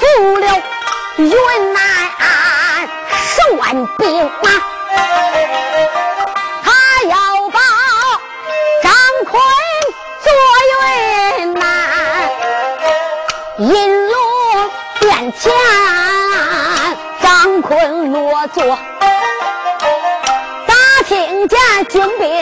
说服了云南十万兵马，他要把张坤做云南引龙殿前，张坤落座，打听见军兵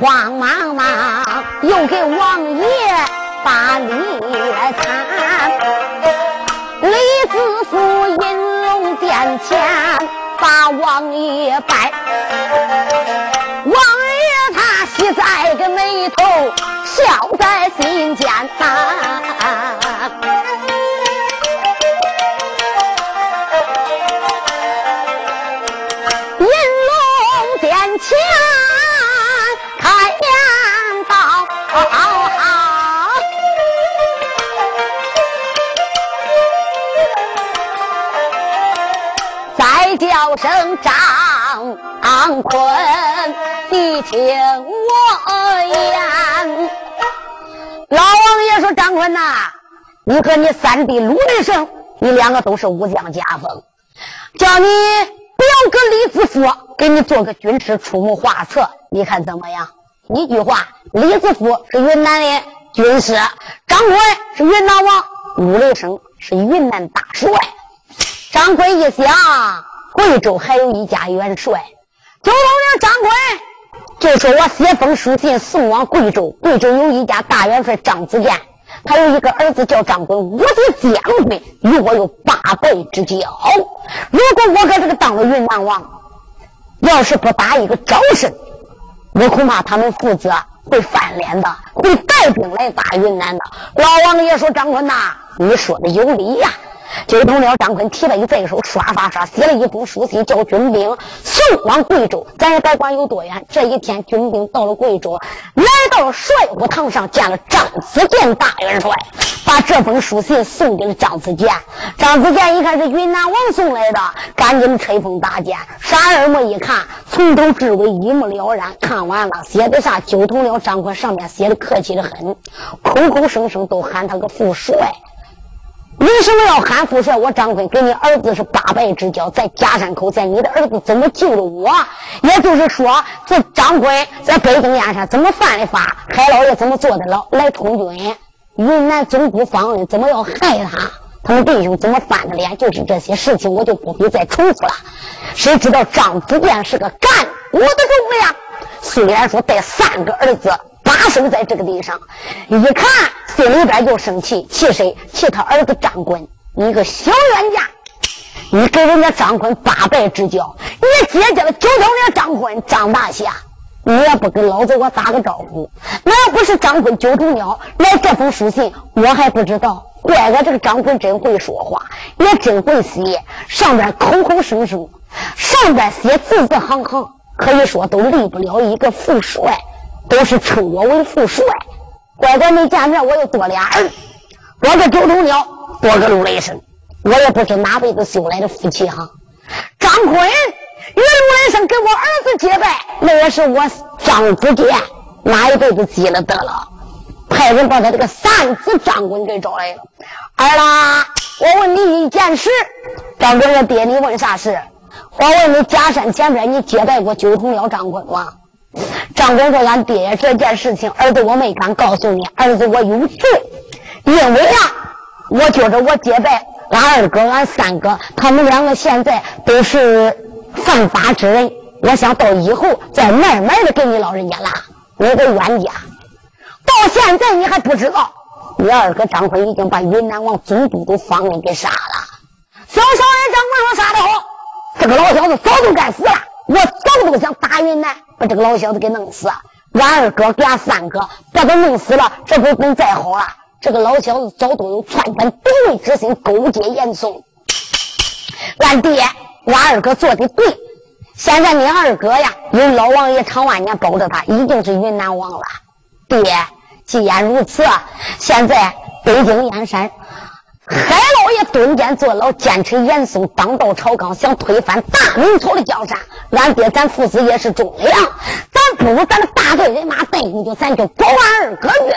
慌忙忙又给王爷把礼参。李子父银龙殿前把王爷拜，王爷他喜在个眉头，笑在心间呐。叫声张坤，你听我言。”老王爷说：“张坤呐，你和你三弟陆雷生，你两个都是武将家风，叫你。”表哥李子福给你做个军师出谋划策，你看怎么样？一句话，李子福是云南的军师，张坤是云南王，陆雷生是云南大帅。张坤一想，贵州还有一家元帅，九头领张坤就说：“我写封书信送往贵州，贵州有一家大元帅张子健。”他有一个儿子叫张坤，我的将军与我有八拜之交。如果我搁这个当了云南王，要是不打一个招式，我恐怕他们父子会翻脸的，会带兵来打云南的。老王爷说：“张坤呐，你说的有理呀。”就同了张坤提了一在手，刷刷刷写了一封书信，叫军兵送往贵州。咱也别管有多远。这一天，军兵到了贵州，来到了帅府堂上，见了张子健大元帅，把这封书信送给了张子健。张子健一看是云南王送来的，赶紧吹风打箭，傻二目一看，从头至尾一目了然。看完了，写的啥？就同了张坤上面写的客气的很，口口声声都喊他个副帅。为什么要喊副帅？我张坤跟你儿子是八拜之交，在夹山口，在你的儿子怎么救了我？也就是说，这张坤在北京燕山怎么犯的法？海老爷怎么坐的牢来充军？云南总督方恩怎么要害他？他们弟兄怎么翻的脸？就是这些事情，我就不必再重复了。谁知道张子健是个干我的忠良，虽然说带三个儿子。把守在这个地上，一看心里边就生气，气谁？气他儿子张坤，你个小冤家！你给人家张坤八拜之交，你姐姐的九头领张坤张大侠，你也不跟老子我打个招呼。那要不是张坤九头鸟来这封书信，我还不知道。怪我这个张坤真会说话，也真会写，上边口口声声，上边写字字行行，可以说都离不了一个副帅。都是称我为副帅，乖乖没见面，我又多俩儿，多个九头鸟，多个陆雷声，我也不知哪辈子修来的福气哈。张坤与陆雷声给我儿子结拜，那也是我张子健哪一辈子积了德了，派人把他这个三子张坤给找来了。儿啦，我问你一件事，张坤的：“爹，你问啥事？我问你，假山前边你结拜过九头鸟张坤吗？”张坤说：“俺爹这件事情，儿子我没敢告诉你，儿子我有罪，因为啊，我觉着我结拜俺二哥、俺三哥，他们两个现在都是犯法之人，我想到以后再慢慢的给你老人家拉，你个冤家。到现在你还不知道，你二哥张坤已经把云南王总督都方恩给杀了。小小人张坤说杀的好，这个老小子早就该死了。”我早都想打云南，把这个老小子给弄死。俺二哥给俺三哥把他弄死了，这不能再好了。这个老小子早都有篡反帝位之心，勾结严嵩。俺爹，俺二哥做的对。现在你二哥呀，有老王爷常万年保着他，已经是云南王了。爹，既然如此，现在北京燕山。海老爷蹲监坐牢，奸臣严嵩当道朝纲，想推翻大明朝的江山。俺爹，咱父子也是忠良，咱不如咱的大队人马带进去，咱就保俺二哥去。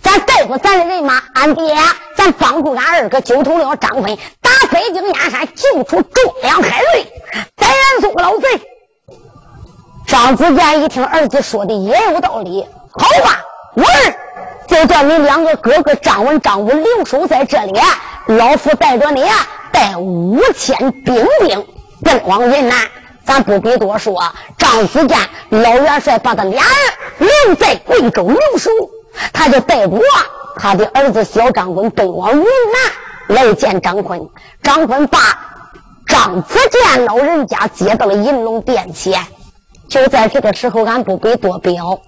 咱带着咱的人马，俺爹，咱帮助俺二哥九头鸟张飞，打北京燕山，救出忠良海瑞，逮严嵩老贼。张子健一听儿子说的也有道理，好吧，我儿。就叫你两个哥哥张文、张武留守在这里，老夫带着你带五千兵丁奔往云南。咱不必多说，张子健老元帅把他俩人留在贵州留守，他就带着他的儿子小张坤奔往云南来见张坤。张坤把张子健老人家接到了银龙殿前。就在这个时候，俺不必多表。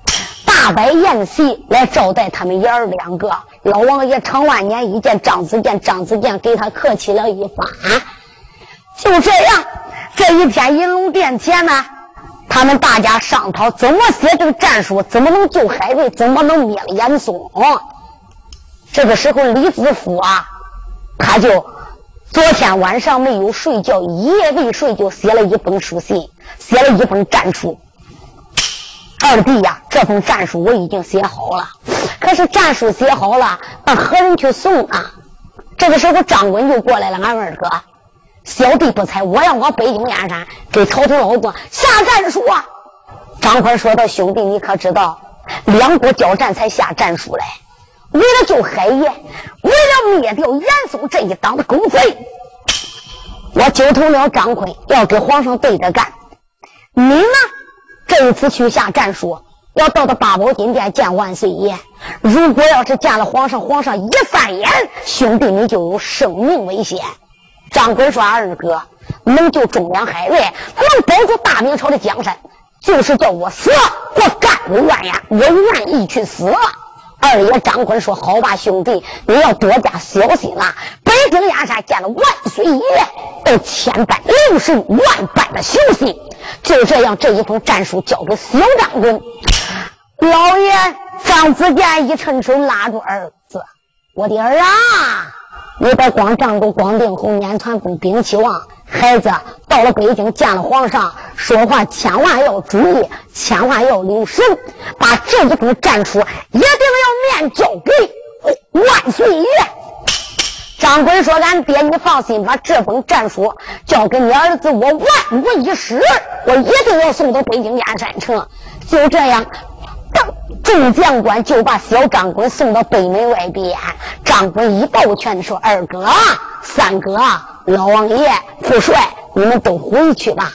大摆宴席来招待他们爷儿两个。老王爷常万年一见张子健，张子健给他客气了一番。就这样，这一天银龙殿前呢，他们大家商讨怎么写这个战书，怎么能救海瑞，怎么能灭了严嵩。这个时候，李子夫啊，他就昨天晚上没有睡觉，一夜未睡，就写了一封书信，写了一封战书。二弟呀，这封战书我已经写好了，可是战书写好了，那何人去送啊？这个时候张滚就过来了，俺二哥，小弟不才，我要往北京燕山给朝廷老官下战书啊！张坤说道：“兄弟，你可知道，两国交战才下战书嘞，为了救海爷，为了灭掉严嵩这一党的狗贼，我揪头了张坤，要跟皇上对着干。你呢？”这一次去下战书，要到的八宝金殿见万岁爷。如果要是见了皇上，皇上一翻眼，兄弟你就有生命危险。张坤说：“二哥能救忠良海瑞，能保住大明朝的江山，就是叫我死，我干不完呀，我愿意去死。”二爷张坤说：“好吧，兄弟，你要多加小心了。北京燕山见了万岁爷，都千般留神，万般的小心。”就这样，这一封战书交给小张坤。老爷张子健一伸手拉住儿子：“我的儿啊，你别光仗着光定侯撵传功兵器王。孩子到了北京见了皇上，说话千万要注意，千万要留神，把这一封战书一定要面交给万岁爷。”张坤说：“俺爹，你放心，把这封战书交给你儿子，我万无一失，我一定要送到北京燕山城。”就这样，众将官就把小张坤送到北门外边。张坤一抱拳说：“二哥、三哥、老王爷、副帅，你们都回去吧。”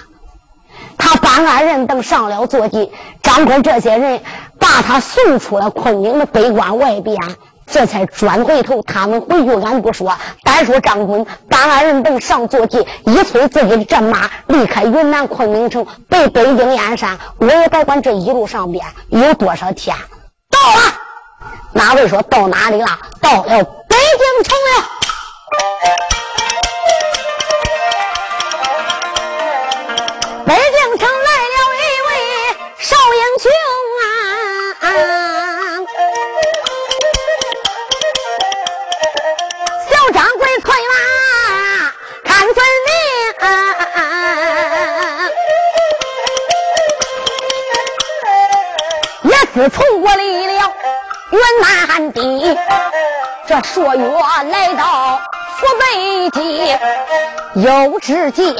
他把二人等上了坐骑，张坤这些人把他送出了昆明的北关外边。这才转回头，他们回去，俺不说，单说张坤，把二人等上坐骑，一催自己的战马，离开云南昆明城，北北京燕山。我也该管这一路上边有多少天，到了。哪位说到哪里了？到了北京城了。云南地，这朔月来到府北京，又只见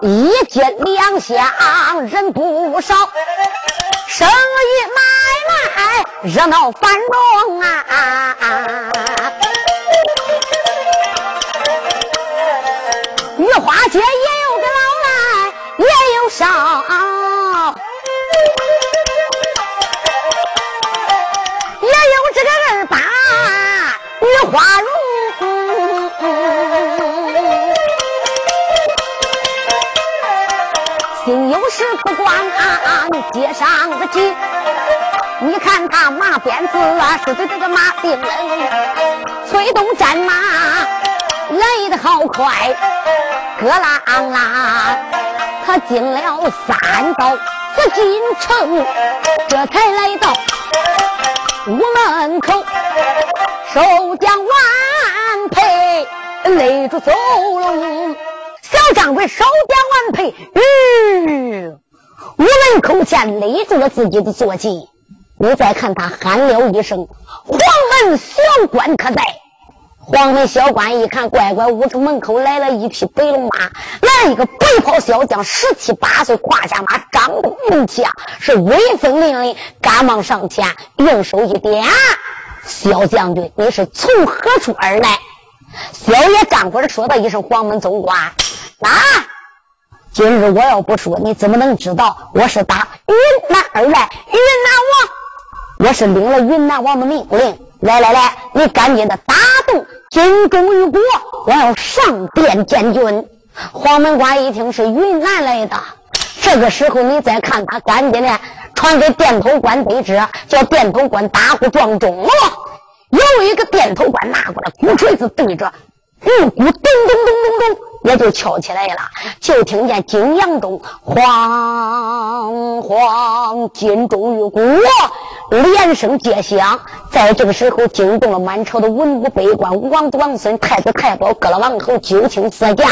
一街两巷人不少，生意买卖热闹繁荣啊！玉花街也有个老来，也有少。花容，心有时可观街上的急。你看他马鞭子啊，是对这个马丁人催动战马来得好快，咯啦啦，他进了三道紫禁城，这才来到屋门口，守将万佩勒住走龙，小掌柜守将万佩，嗯，屋门口前勒住了自己的坐骑。你再看他喊了一声：“黄门小官可在？”黄门小官一看，乖乖，屋城门口来了一匹白龙马，来一个白袍小将，十七八岁，胯下马，张弓用枪，是威风凛凛，赶忙上前，用手一点：“小将军，你是从何处而来？”小爷张官说道一声：“黄门总管，啊，今日我要不说，你怎么能知道我是打云南而来？云南王。”我是领了云南王的命令，来来来，你赶紧的打动军中一国，我要上殿见君。黄门关一听是云南来的，这个时候你再看他，赶紧的传给殿头官得知，叫殿头官打呼撞钟了。有一个殿头官拿过来鼓锤子对着玉鼓咚咚咚咚咚。也就敲起来了，就听见金阳钟晃晃，金钟玉鼓连声接响。在这个时候，惊动了满朝的文武百官，王子、王孙、太子、太保、各了王侯、九卿四家，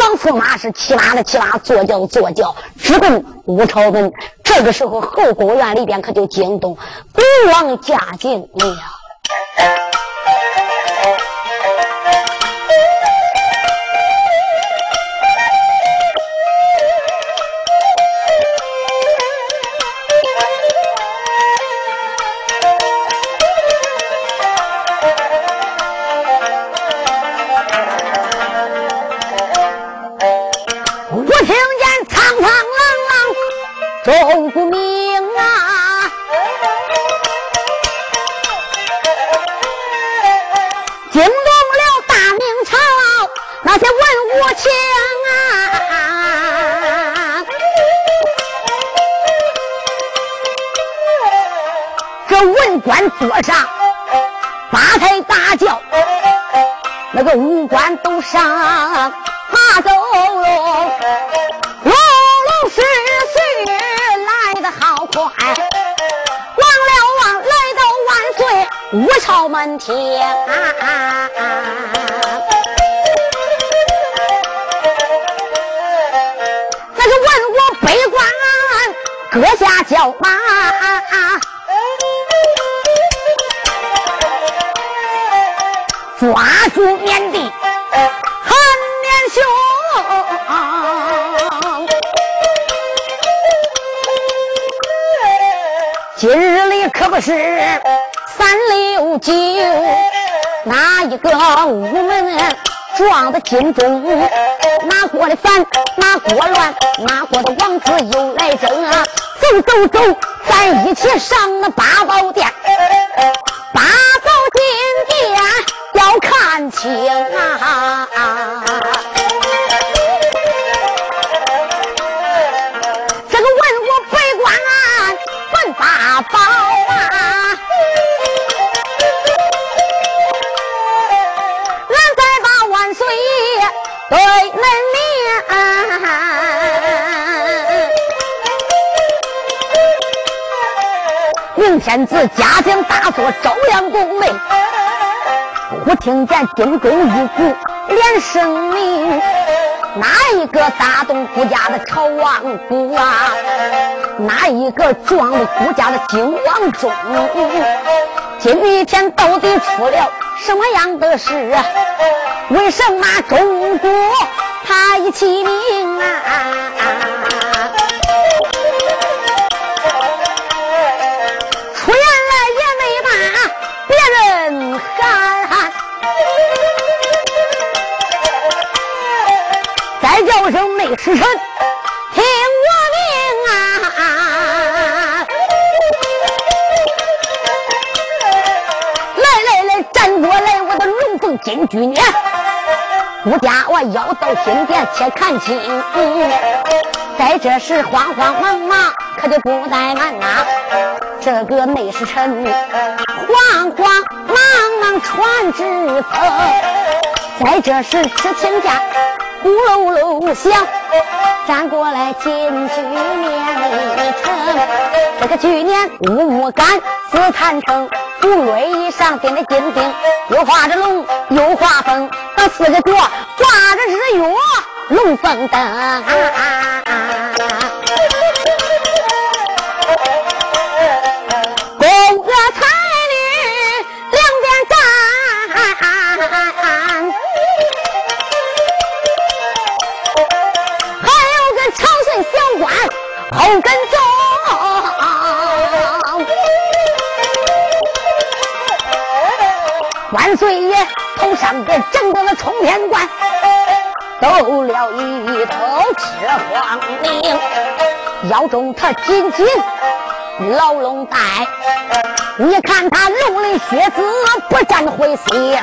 王驸马是骑马的骑马，坐轿的坐轿，直奔武朝门。这个时候，后宫院里边可就惊动国王驾进了。是三六九，哪一个午门撞的金钟？哪国的反，哪国乱，哪国的王子又来争啊？走走走，咱一起上那八宝殿，天子嘉靖大作朝阳宫内，忽听见金钟玉鼓连声鸣。哪一个打动顾家的朝王姑啊？哪一个撞了顾家的金王钟？今天到底出了什么样的事？为什么中国他一起名啊？时辰，听我命啊！来来来，站过来，我的龙凤金驹年，顾家我要到金殿且看清。在这时慌慌忙忙，可就不怠慢呐。这个内侍臣慌慌忙忙传旨奏，在这时吃亲家咕噜噜响，站过来进居年里城。这个去年五五干四参城，红瑞衣裳顶着金钉，又画着龙又画凤，那四个角挂着日月龙凤灯。后跟踪，万岁爷头上的正得了冲天冠，斗了一头赤黄绫，腰中他紧紧牢笼带，你看他龙鳞靴子不沾灰星。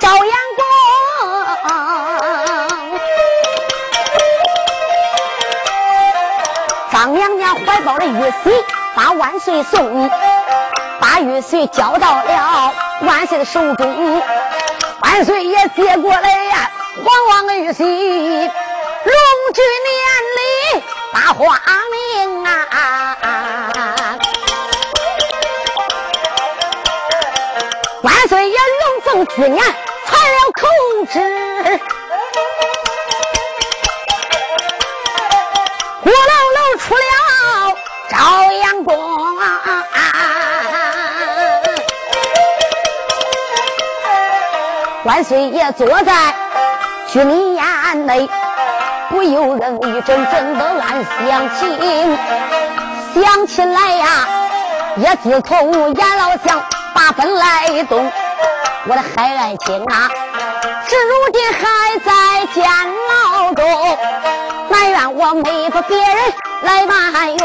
照阳光，张娘娘怀抱了玉玺把万岁送，把玉玺交到了万岁的手中。万岁爷接过来呀，皇王的玉玺，龙举年里把花名啊！万岁爷龙凤之年口旨，呼噜噜出了。朝阳宫，万岁爷坐在居里院内，不由人一阵阵的暗相情。想起来呀，也自从阎老相八分来动，我的海爱卿啊，如今还在监牢中，埋怨我没把别人来埋怨。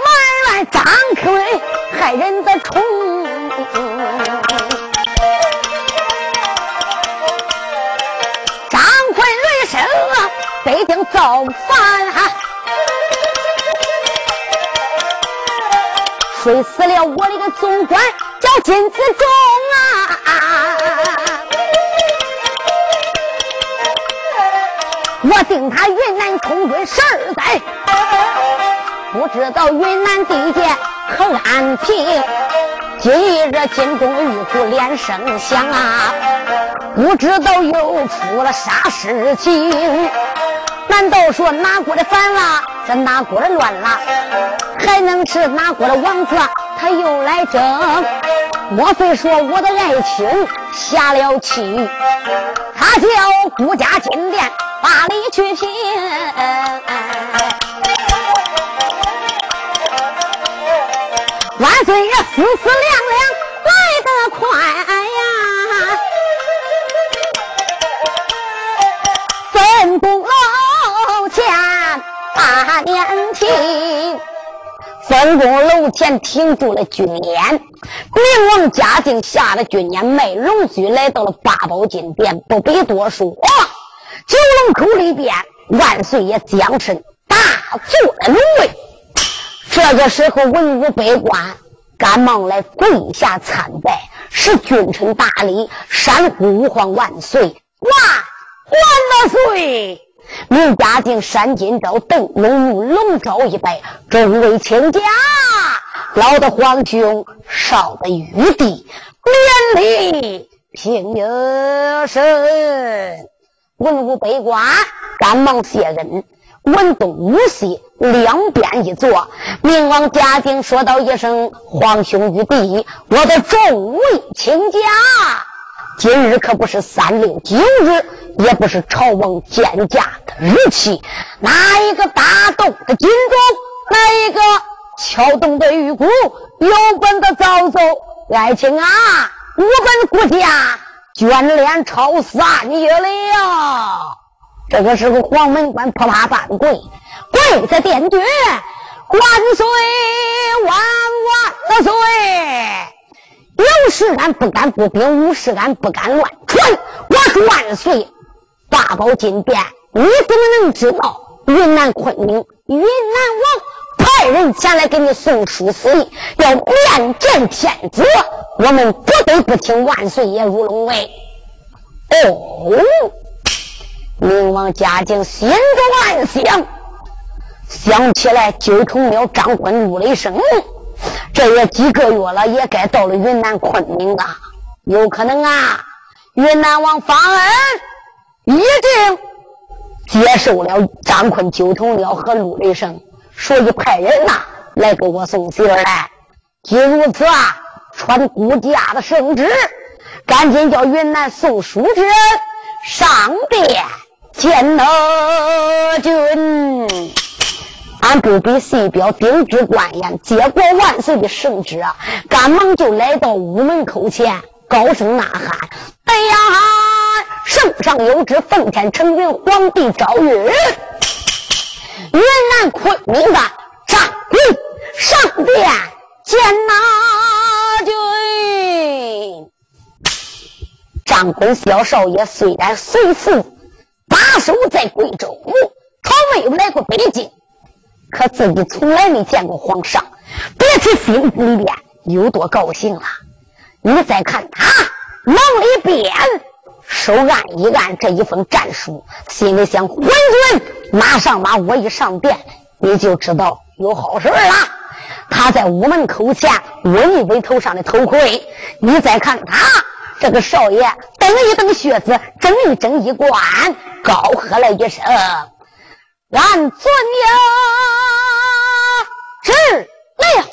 埋怨张奎害人的宠，张奎雷声北京造反，啊睡死了我的个总管叫金子忠定他云南空军十二载。不知道云南地界可安平，今日这金钟玉壶连声响啊！不知道又出了啥事情？难道说哪国的反了？这哪国的乱了？还能是哪国的王子他又来争？莫非说我的爱卿下了气？他叫顾家金殿八里去拼。万岁爷思思量量来得快呀，分宫楼前把年停，分宫楼前停住了军演，明王嘉靖下了军演，卖龙驹来到了八宝金殿，不必多说，九龙口里边，万岁爷将身大坐在龙位。这个时候，文武百官赶忙来跪下参拜，是君臣大礼，山呼吾皇万岁，万万岁！明嘉靖山金朝邓龙龙朝一拜，众位亲家，老的皇兄，少的玉帝，免礼平生。文武百官赶忙谢恩。文东武西两边一坐，明王嘉靖说道一声：“皇兄玉帝，我的众位亲家，今日可不是三六九日，也不是朝王见驾的日期。哪一个打动的金钟，哪一个敲动的玉鼓，有本的早奏。爱卿啊，我本国家卷帘朝三爷了。这个时候，黄门关啪啪半跪，跪在殿绝，万岁万万岁！有事俺不敢不禀，无事俺不敢乱传。我说万岁，八宝金殿，你怎么能知道云南昆明云南王派人前来给你送书死意，要面见天子？我们不得不请万岁爷入龙位。哦，明王嘉靖心中暗想，想起来九重庙张坤入雷生。这也几个月了，也该到了云南昆明了。有可能啊，云南王方恩已经接受了张坤、九头鸟和陆雷生，所以派人呐来给我送信儿来。既如此啊，传顾家的圣旨，赶紧叫云南送书之人上殿见了君。俺不比细表丁知官员接过万岁的圣旨啊，赶忙就来到屋门口前，高声呐喊：“哎呀，圣上有旨，奉天承运，皇帝诏谕，云南昆明的张坤上殿见拿君。”张坤小少爷虽然随父把守在贵州，他没有来过北京。可自己从来没见过皇上，别提心里边有多高兴了。你再看他往里边手按一按这一封战书，心里想：昏君马上马，我一上殿，你就知道有好事了。他在屋门口前稳一稳头上的头盔，你再看他这个少爷蹬一蹬靴子，整一整衣冠，高喝了一声。俺尊有旨了。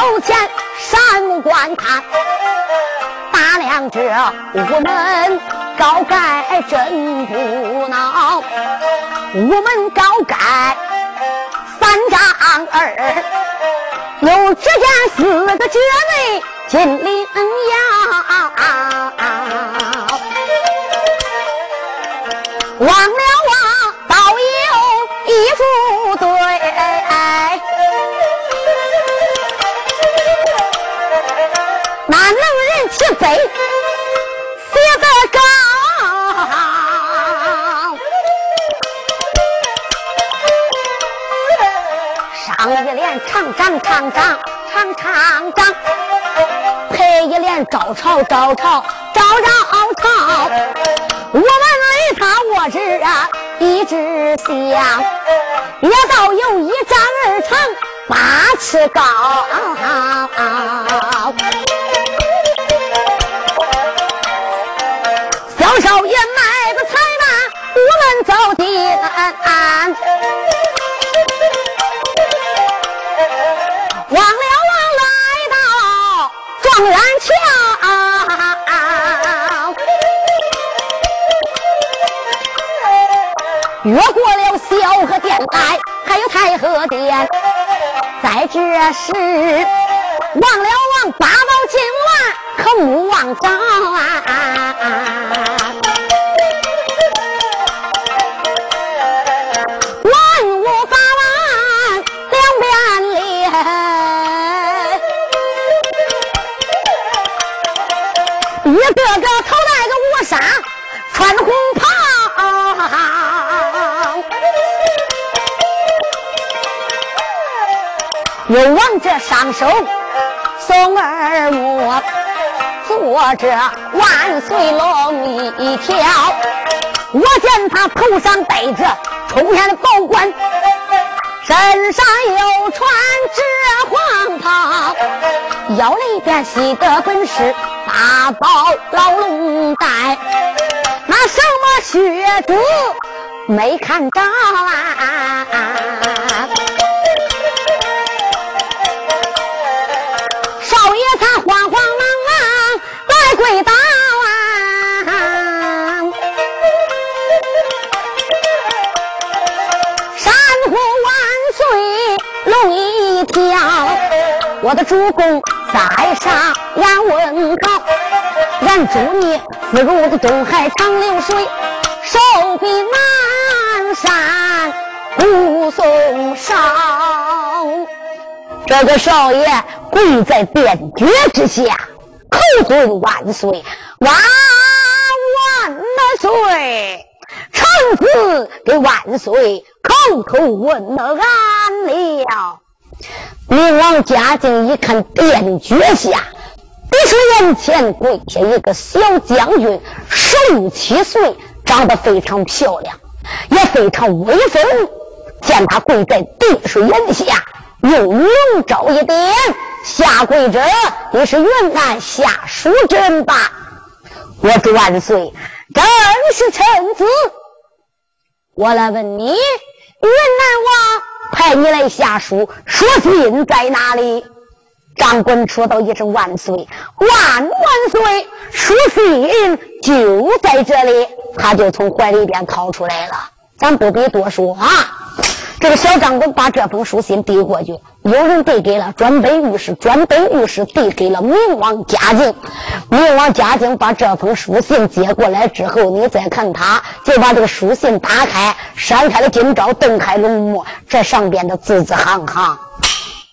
走前，山木观看，打量着五门高盖真不孬，五门高盖三丈二，有这件四个绝位金陵药，忘了。飞，飞得高。上一联。长长长长长长长，配一联招朝招朝招朝朝。我们与他卧着啊，一只香，也倒有一丈二长八尺高。少爷买个彩马，我们走进。状元桥，越过了小河殿台，还有太和殿，在这时望了望八宝金銮，可目望着啊。个个头戴个乌纱，穿红袍又往这上手送二目，坐着万岁龙一条。我见他头上戴着冲天的宝冠，身上又穿着黄袍，腰里边系的本是大宝老龙带，那什么靴子没看着啊？少爷他慌慌忙忙来跪倒。山呼万岁龙一跳我的主公在上，俺问高。俺祝你福如的东海长流水，寿比南山不送少。这个少爷跪在殿脚之下，口尊万岁，万万岁！臣子给万岁叩头问安了。明王嘉靖一看殿脚下，不是眼前跪下一个小将军，十六七岁，长得非常漂亮，也非常威风。见他跪在地水眼下，用龙爪一点，下跪者也是云南下属人吧？我祝万岁，正是臣子。我来问你，云南王。派你来下书，书信在哪里？长官说道一声万岁，万万岁！书信就在这里。他就从怀里边掏出来了。咱不必多说啊。这个小长官把这封书信递过去，有人递给了专本御史，专本御史递给了明王嘉靖。明王嘉靖把这封书信接过来之后，你再看他，就把这个书信打开，扇开了金招，瞪开龙目，这上边的字字行行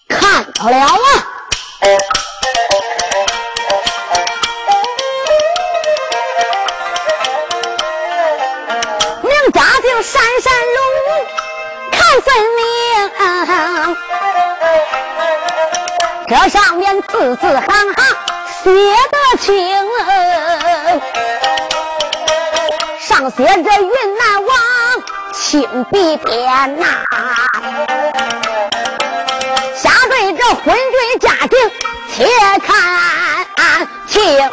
看到了啊。明嘉靖闪闪龙看。分明，这上面字字行行写得清，上写着云南王亲笔点呐，婚对家定且看情啊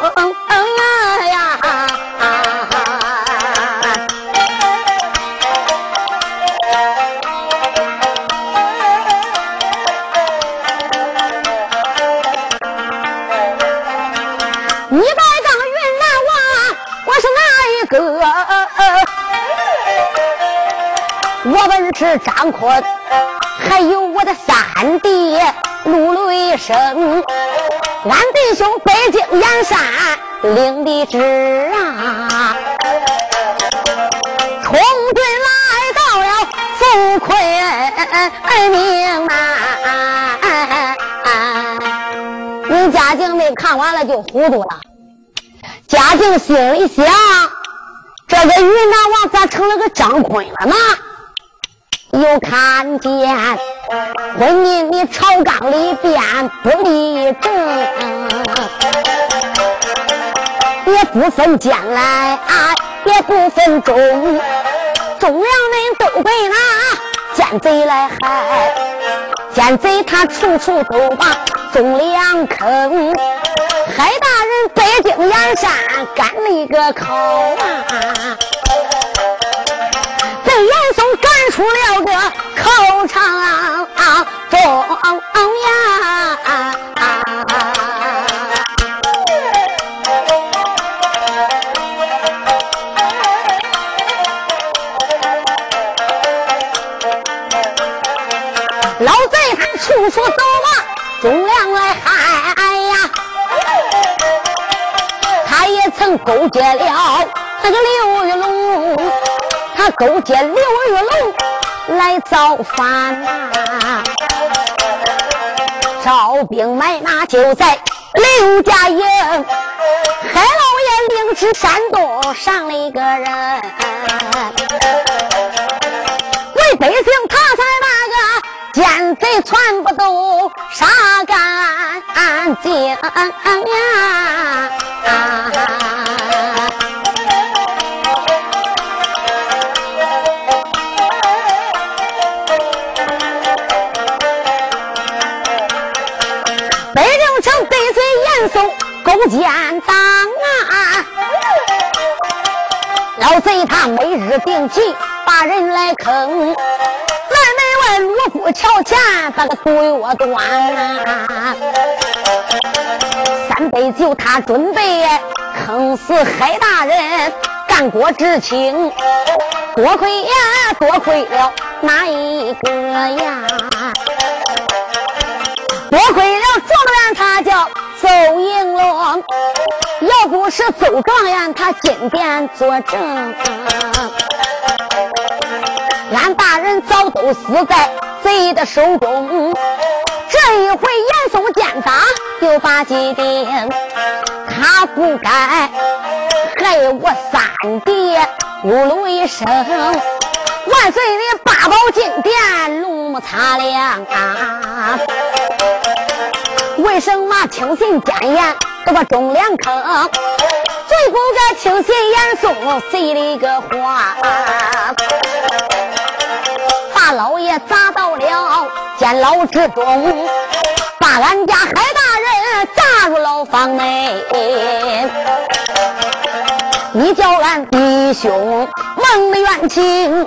你别当云南王我是哪一个？我本是张坤还有我的三弟陆雷声，俺弟兄北京燕山领的旨啊，冲军来到了富坤明啊！你嘉靖没看完了就糊涂了，嘉靖心里想：这个云南王咋成了个张坤了呢？又看见婚姻你朝纲里边不立正，也不分奸来，也不分忠，忠良人都被那奸贼来害，奸贼他处处都把忠良坑，害大人北京燕山干了一个口啊！被严嵩赶出了个口场中呀！老贼他处处都把忠良来害呀！他也曾勾结了那个刘。勾结刘玉龙来造反呐，招兵买马就在刘家营，海老爷领旨山东上了一个人，为百姓他才那个奸贼全部都杀干净呀！践党啊！老贼他每日定计把人来坑，来门外罗夫桥前把个毒药端，三杯酒他准备坑死海大人，干国之情，多亏呀，多亏了哪一个呀？多亏了状元，他叫邹应龙。要不是周状元，他金殿作证，俺大人早都死在贼的手中。这一回严嵩见打，就把计定，他不该害我三弟呜噜一声。万岁的八宝金殿，龙目擦亮啊！为什么轻信奸言？这个忠良坑，最不该轻信严嵩谁的个话，把老爷砸到了监牢之中，把俺家海大人砸入牢房内。你叫俺弟兄蒙了冤情，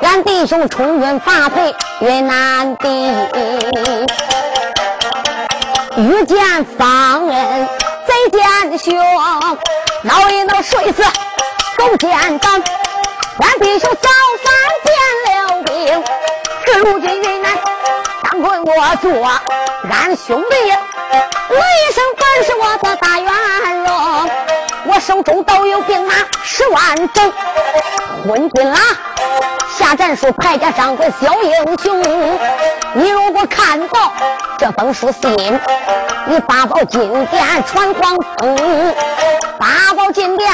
俺弟兄充军发配云南地。遇见方恩贼奸凶，闹一闹睡死狗奸党，俺弟兄早饭变了兵，这如今云南当官我做俺兄弟，一生本是我的大元荣，我手中都有兵马十万整，昏君啦！下战书，派家上个小英雄。你如果看到这封书信，你八宝金殿传黄风，八宝金殿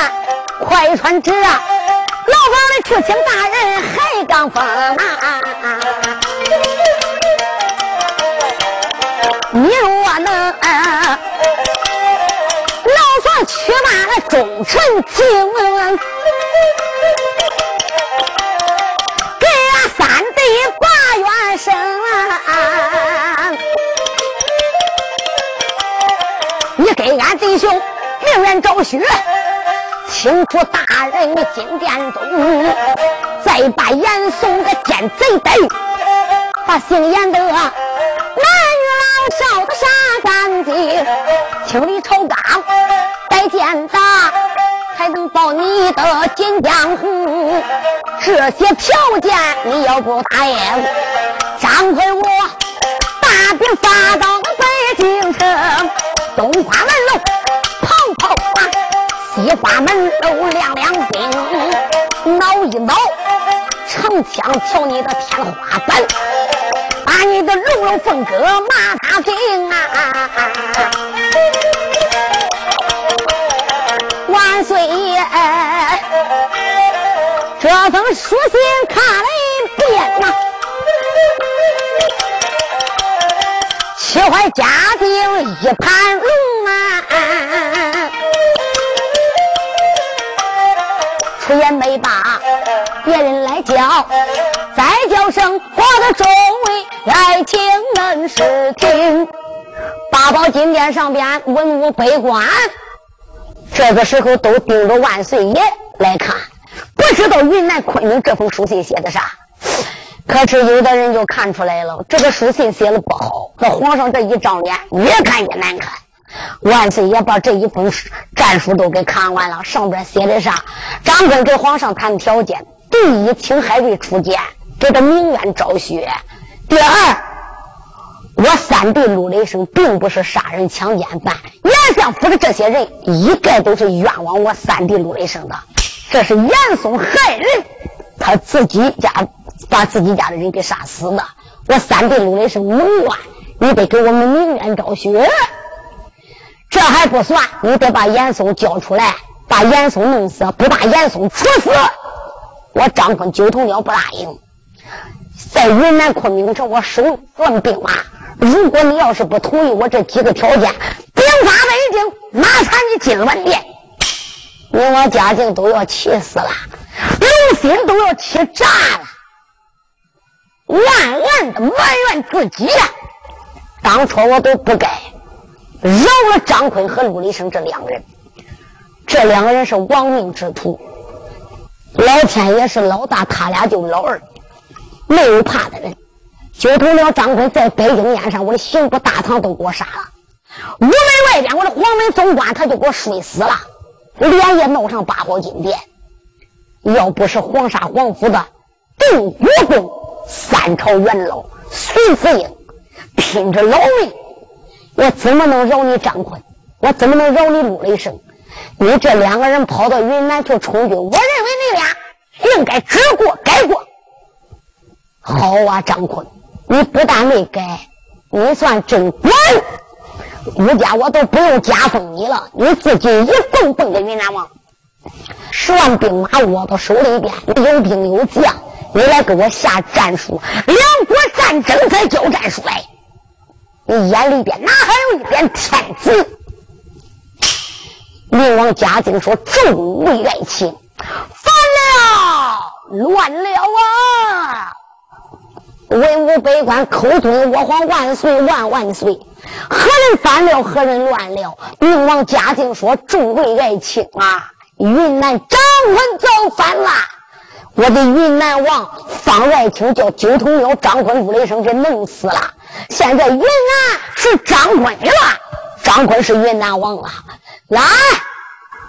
快传旨啊！牢房的执行大人海刚峰啊！你若能牢房取罢了忠臣情。生啊！你给俺弟兄明远昭雪，清出大人的金殿中，再把严嵩个奸贼逮，把姓严的男女老少都杀干净，清理朝纲，带剑打，才能保你的金江湖。这些条件你要不答应？张奎，我大兵发到北京城，东华门楼跑跑啊，西华门楼亮亮兵，挠一挠城墙挑你的天花板，把你的龙龙凤阁马踏平啊！岁，这封书信看了一遍呐。气坏家丁一盘龙啊！出言没把，别人来叫，再叫声我的众位来听恩师听。八宝金殿上边文武百官，这个时候都盯着万岁爷来看，不知道云南昆明这封书信写的啥。可是有的人就看出来了，这个书信写的不好。那皇上这一张脸，越看越难看。万岁爷把这一封战书都给看完了，上边写的啥？张坤给皇上谈条件：第一，请海瑞出见，给他明冤昭雪；第二，我三弟陆雷声并不是杀人强奸犯，严相府的这些人一概都是冤枉我三弟陆雷声的。这是严嵩害人，他自己家。把自己家的人给杀死的，我三弟陆雷声谋啊！你得给我们明冤昭雪。这还不算，你得把严嵩交出来，把严嵩弄死，不把严嵩处死。我张坤九头鸟不答应，在云南昆明城我收乱兵马。如果你要是不同意我这几个条件，兵法未定，马上你进文殿，你我家境都要气死了，刘心都要气炸了。暗暗的埋怨自己呀！当初我都不该饶了张坤和陆立生这两个人。这两个人是亡命之徒，老天爷是老大，他俩就老二，没有怕的人。九头鸟张坤在北京宴上，我的刑部大堂都给我杀了。屋门外边，我的黄门总管他就给我睡死了，连夜闹上八宝金殿。要不是黄沙皇府的定国公三朝元老孙子英拼着老命，我怎么能饶你张坤？我怎么能饶你陆雷生？你这两个人跑到云南去充军，我认为你俩应该知过改过。好啊，张坤，你不但没改，你算真乖。顾家我都不用加封你了，你自己一蹦蹦的云南王，十万兵马握到手里边，有兵有将，你来给我下战书，两国战争才交战书来。你眼里边哪还有一点天子？明王嘉靖说：“众位爱卿，烦了，乱了啊！文武百官口尊我皇万岁万万岁！何人反了？何人乱了？”明王嘉靖说：“众位爱卿啊，云南张坤造反了！我的云南王方爱卿叫九头鸟张坤武雷声给弄死了。现在云南是张坤的了，张坤是云南王了。”来，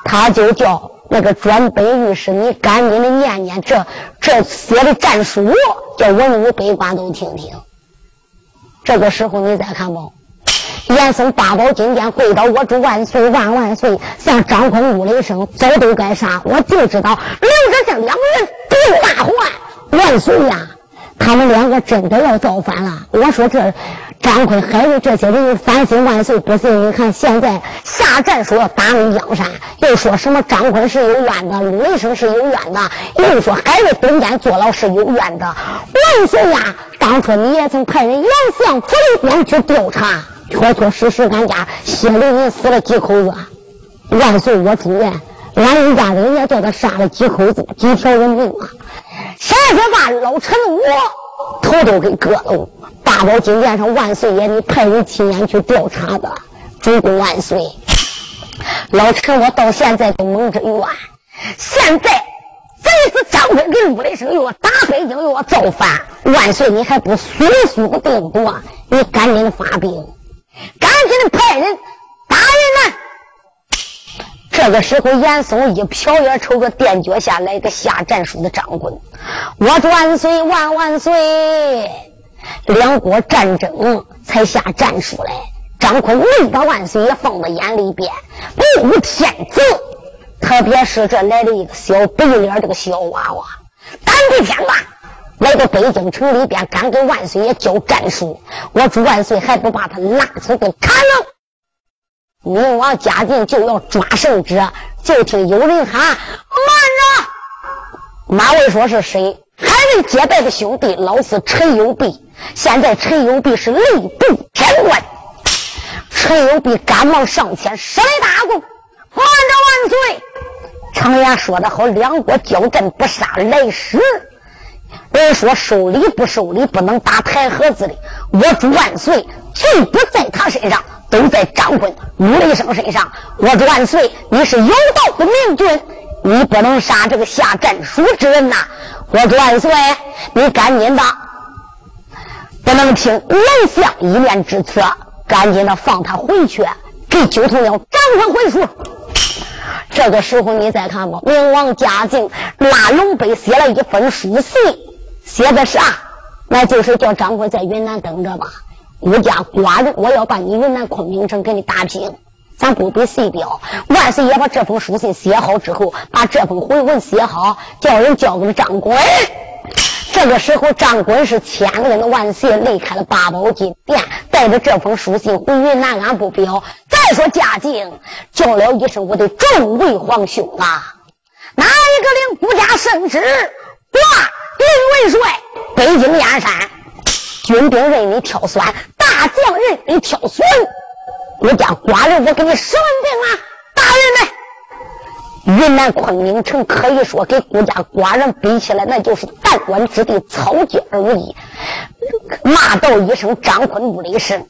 他就叫那个专本御史，你赶紧的念念这这写的战书，叫文武百官都听听。这个时候你再看不，严嵩八宝金殿跪倒，我祝万岁万万岁，像张坤怒了一声，早都该杀，我就知道留着这两个人不大患。万岁呀，他们两个真的要造反了。我说这。张坤还为这些人反省万岁，不信你看现在下战书打你江山，又说什么张坤是有冤的，陆雷生是有冤的，又说还为东监坐牢是有冤的。万岁呀！当初你也曾派人杨相府里边去调查，确确实实俺家谢灵人死了几口子。万岁，我祝愿俺人家人也叫他杀了几口子，几条人命啊！谁说把老陈我头都给割了？大宝金殿上，万岁爷，你派人亲眼去调查的，主公万岁！老臣我到现在都蒙着冤，现在这次张坤跟陆雷声又要打北京，又要造反，万岁你还不速速定夺？你赶紧发兵，赶紧派人打云南！这个时候，严嵩一瞟眼，瞅个垫脚下来个下战书的张坤，我万岁万万岁！两国战争才下战书来，张坤没把万岁爷放在眼里边，不无天子。特别是这来了一个小白脸这个小娃娃，胆比天大，来到北京城里边，敢给万岁爷交战书。我朱万岁还不把他拉出给砍了。明王嘉靖就要抓圣旨，就听有人喊：“慢着！”马未说是谁？还未结拜的兄弟，老四陈友弼。现在陈友弼是吏部天官，陈友弼赶忙上前施礼大功，皇着万岁。常言说得好，两国交战不杀来使。人说收礼不收礼，不能打台盒子的。我主万岁，罪不在他身上，都在张坤、武雷生身上。我主万岁，你是有道的明君，你不能杀这个下战书之人呐。我万岁，你赶紧的。不能听南相一面之词，赶紧的放他回去，给九头鸟斩官回书。这个时候你再看吧，明王嘉靖拉龙碑写了一封书信，写的啥？那就是叫张坤在云南等着吧。孤家寡人，我要把你云南昆明城给你打平，咱不比谁彪。万岁爷把这封书信写好之后，把这封回文写好，叫人交给了张坤。这个时候，张坤是千恩万谢，离开了八宝金殿，带着这封书信回云南。安不表。再说嘉靖叫了一声：“我的众位皇兄啊，哪一个领国家圣旨挂林为帅？北京燕山军兵任你挑选，大将任你挑选。我家寡人，我给你十万兵啊，大人们。”云南昆明城可以说跟孤家寡人比起来，那就是弹丸之地，草芥而已。骂道一声：“张坤不离身！”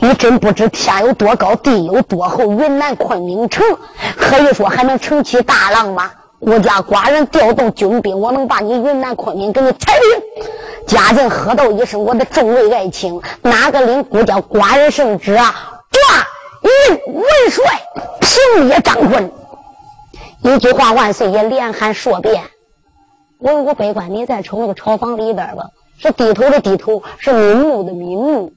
你真不知天有多高，地有多厚。云南昆明城可以说还能撑起大浪吗？我家寡人调动军兵，我能把你云南昆明给你踩平。嘉靖喝道一声：“我的众位爱卿，哪个领孤家寡人圣旨啊？”挂云文帅平野张坤，一句话万岁爷连喊说遍。文武百官，你再瞅那个朝房里边吧，是低头的低头，是瞑目的瞑目。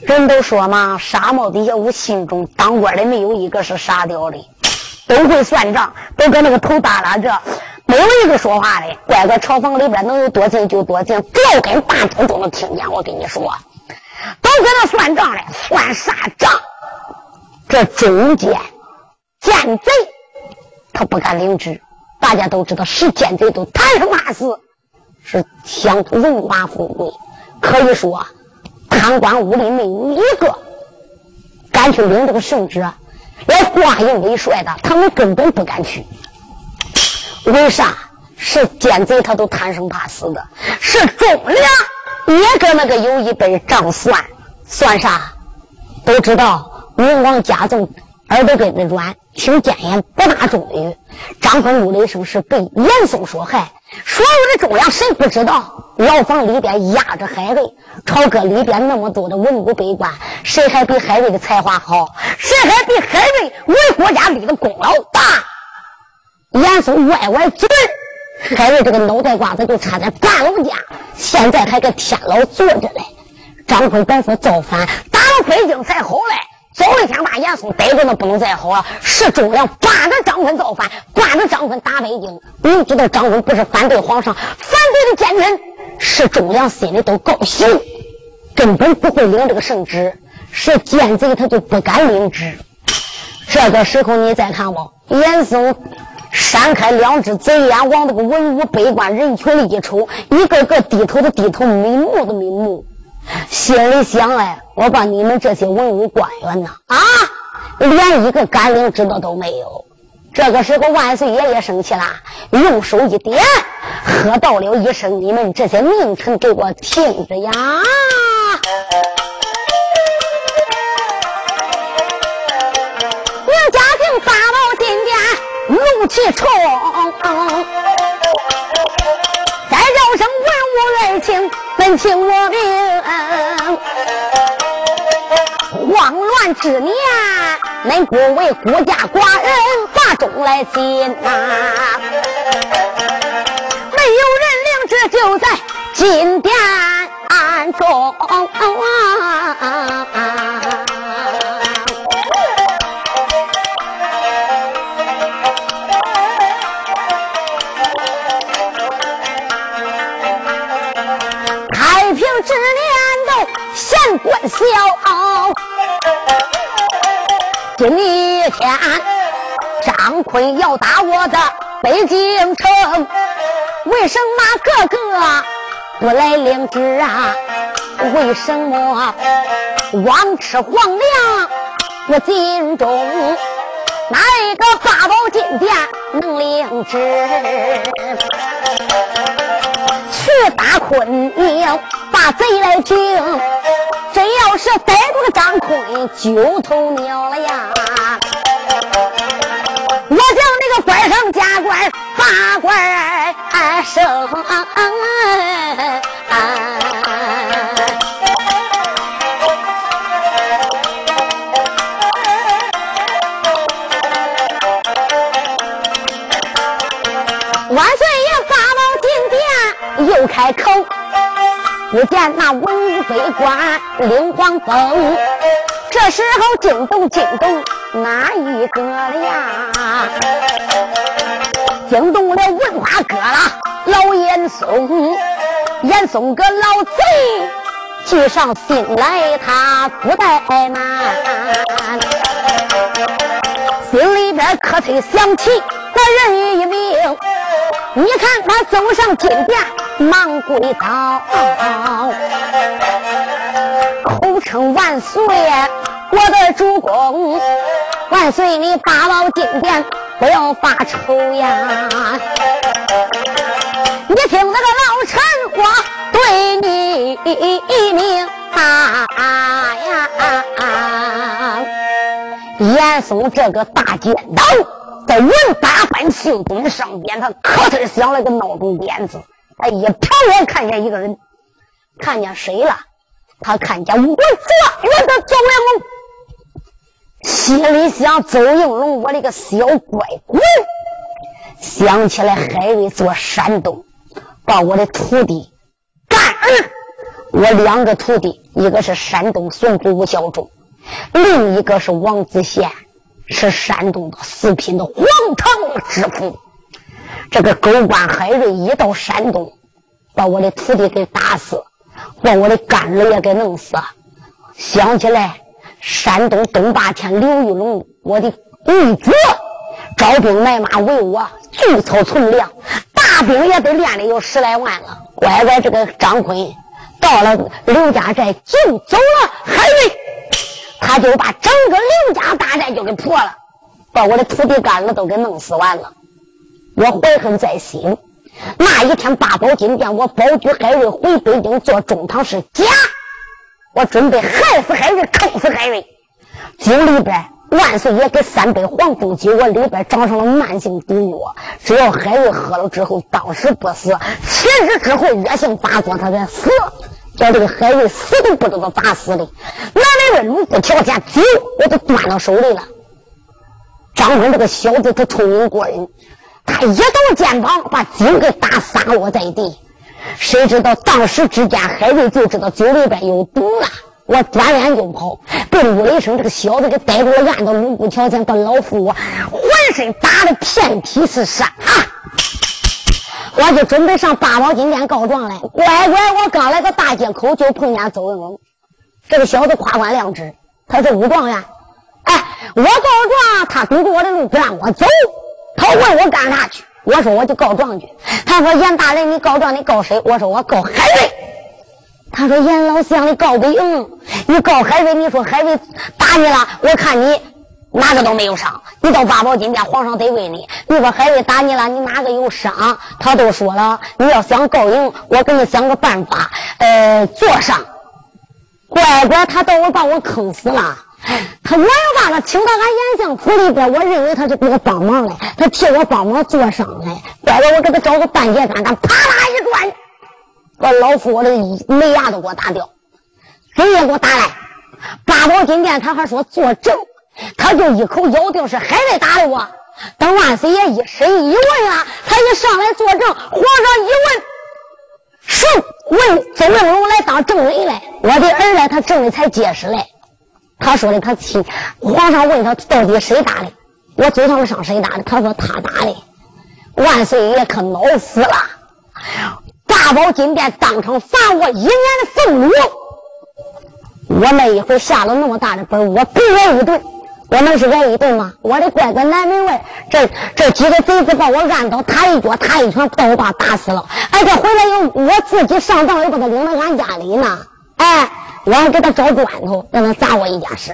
人都说嘛，沙帽底下无心中，当官的没有一个是傻屌的，都会算账，都搁那个头耷拉着，没有一个说话的。乖乖，朝房里边能有多近就多近，掉根大钟都能听见。我跟你说，搁那算账嘞，算啥账？这中间奸贼他不敢领旨。大家都知道，是奸贼都贪生怕死，是想荣华富贵，可以说贪官污吏没有一个敢去领这个圣旨，连挂印为帅的，他们根本不敢去。为啥？是奸贼他都贪生怕死的，是忠良也搁那个有一本账算，算啥？都知道明王家中耳朵根子软，听谏言不大忠于。张坤怒了一声，是被严嵩所害。所有的忠良谁不知道？牢房里边压着海瑞，朝歌里边那么多的文武百官，谁还比海瑞的才华好？谁还比海瑞为国家立的功劳大？严嵩歪歪嘴，海瑞这个脑袋瓜子就差点半老家，现在还搁天牢坐着嘞。张坤敢说造反，打了北京才好嘞。早一天把严嵩逮住，那不能再好了。是忠良，抓着张坤造反，抓着张坤打北京。明知道张坤不是反对皇上、反对的奸臣，是忠良心里都高兴，根本不会领这个圣旨。是奸贼，他就不敢领旨。这个时候，你再看吧，严嵩扇开两只贼眼，往那个文武百官人群里一瞅，一个个低头的低头，眉目的眉目。心里想哎，我把你们这些文武官员呐，啊，连一个敢领旨的都没有。这个时候，万岁爷也生气了，用手一点，喝道了一声：“你们这些名臣，给我听着呀！”宁家庭八宝金殿，怒气冲。爱情本情我明，慌乱之年，恁不为孤家寡人把中来进呐？没有人领旨，就在金殿中。官小，今天张坤要打我的北京城，为什么哥哥不来领旨啊？为什么枉吃皇粮不尽忠？哪一个八宝金殿能领旨？去打昆明，把贼来擒。真要是逮住个张坤，九头鸟了呀！我叫那个官上加官，八官升。又开口。不见那文飞官领黄风，这时候惊动惊动哪一个呀？惊动了文化哥了，老严嵩，严嵩个老贼，计上心来他不怠慢，心里边可曾想起那人一名？你看他走上金殿，忙跪倒，口称万岁，我的主公，万岁你八宝金殿不要发愁呀！你听那个老臣我对你明啊呀！严嵩这个大奸党，在文大班庆东上边，他可是想了个闹钟点子。他一瞟眼看见一个人，看见谁了？他看见我状元的周应龙，心里想：周应龙，我的个小乖乖！想起来海瑞做山东，把我的徒弟干儿，我两个徒弟，一个是山东巡抚吴孝忠，另一个是王子贤，是山东的四品的黄堂知府。这个狗官海瑞一到山东，把我的徒弟给打死。把我的干儿也给弄死，想起来山东东霸天刘玉龙，我的义子，招兵买马为我聚草存粮，大兵也得练了有十来万了。乖乖，这个张坤到了刘家寨就走了，海瑞他就把整个刘家大寨就给破了，把我的徒弟干儿都给弄死完了。我怀恨在心。那一天，八宝金殿，我保举海瑞回北京做中堂是假，我准备害死海瑞，坑死海瑞。酒里边，万岁爷给三杯黄蜂酒，我里边长上了慢性毒药。只要海瑞喝了之后，当时不死，七日之后热性发作，他才死。叫这个海瑞死都不知道咋死的。那里边如不条件，酒我都端到手里了。张坤这个小子，他聪明过人。一动肩膀，把酒给打洒落在地。谁知道当时之间，海瑞就知道酒里边有毒了。我转脸就跑，被陆雷声这个小子给逮住了，按到卢沟桥前，把老夫我浑身打的遍体是伤。我就准备上八宝金殿告状来。乖乖，我刚来到大街口，就碰见邹文龙。这个小子夸官亮职，他是武状元。哎，我告状，他堵住我的路，不让我走。他问我干啥去？我说我就告状去。他说严大人，你告状，你告谁？我说我告海瑞。他说严老相，你告不赢。你告海瑞，你说海瑞打你了，我看你哪个都没有伤。你到八宝金殿，皇上得问你。你说海瑞打你了，你哪个有伤？他都说了，你要想告赢，我给你想个办法。呃，坐上。乖乖，他到我把我坑死了。他我要把他请到俺严相府里边，我认为他是给我帮忙来，他替我帮忙做上来。待会我给他找个半截杆，他啪啦一转，把老夫我的门牙都给我打掉，嘴也给我打来。八宝金殿他还说作证，他就一口咬定是海瑞打的我。等万岁爷一审一问啊，他一上来作证，皇上一问，是问周应龙来当证人来，我的儿来他证的才结实来。他说的，他亲皇上问他到底谁打的，我嘴上上谁打的？他说他打的。万岁爷可恼死了，大宝金殿当场罚我一年的俸禄。我那一回下了那么大的本，我不挨一顿，我能是挨一顿吗？我的乖乖南门外，这这几个贼子把我按倒，他一脚他一拳，把我爸打死了，而且回来又我自己上当，又把他领到俺家里呢，哎。我要给他找砖头，让他砸我一件事。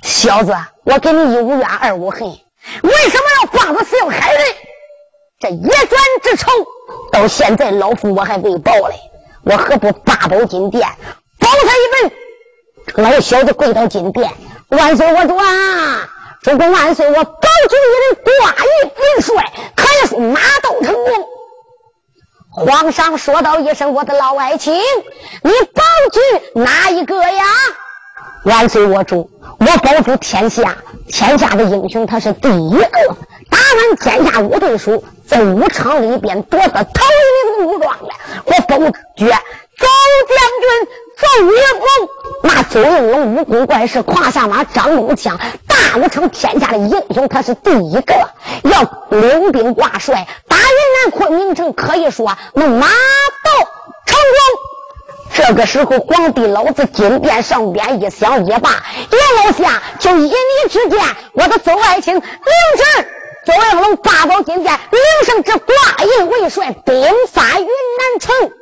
小子，我给你一无冤二无恨，为什么要放我死要海瑞？这一转之仇，到现在老夫我还未报嘞，我何不八宝金殿保他一本？老小子跪到金殿，万岁我主啊！主公万岁，我保举你的挂玉元帅，可以说马到成功。皇上说道一声：“我的老爱卿，你保举哪一个呀？”万岁，我主，我保住天下，天下的英雄他是第一个。打完天下五对手，在武场里边夺得头一名武状元，我保举周将军周应龙。那周应龙武功怪事，胯下马张弓枪，大武场天下的英雄他是第一个。要领兵挂帅。打云南昆明城可以说那马到成功。这个时候，皇帝老子金殿上边一想也罢，阎老下就以你之见，我的邹爱卿领旨，邹应龙八宝金殿领圣之挂印为帅，兵发云南城。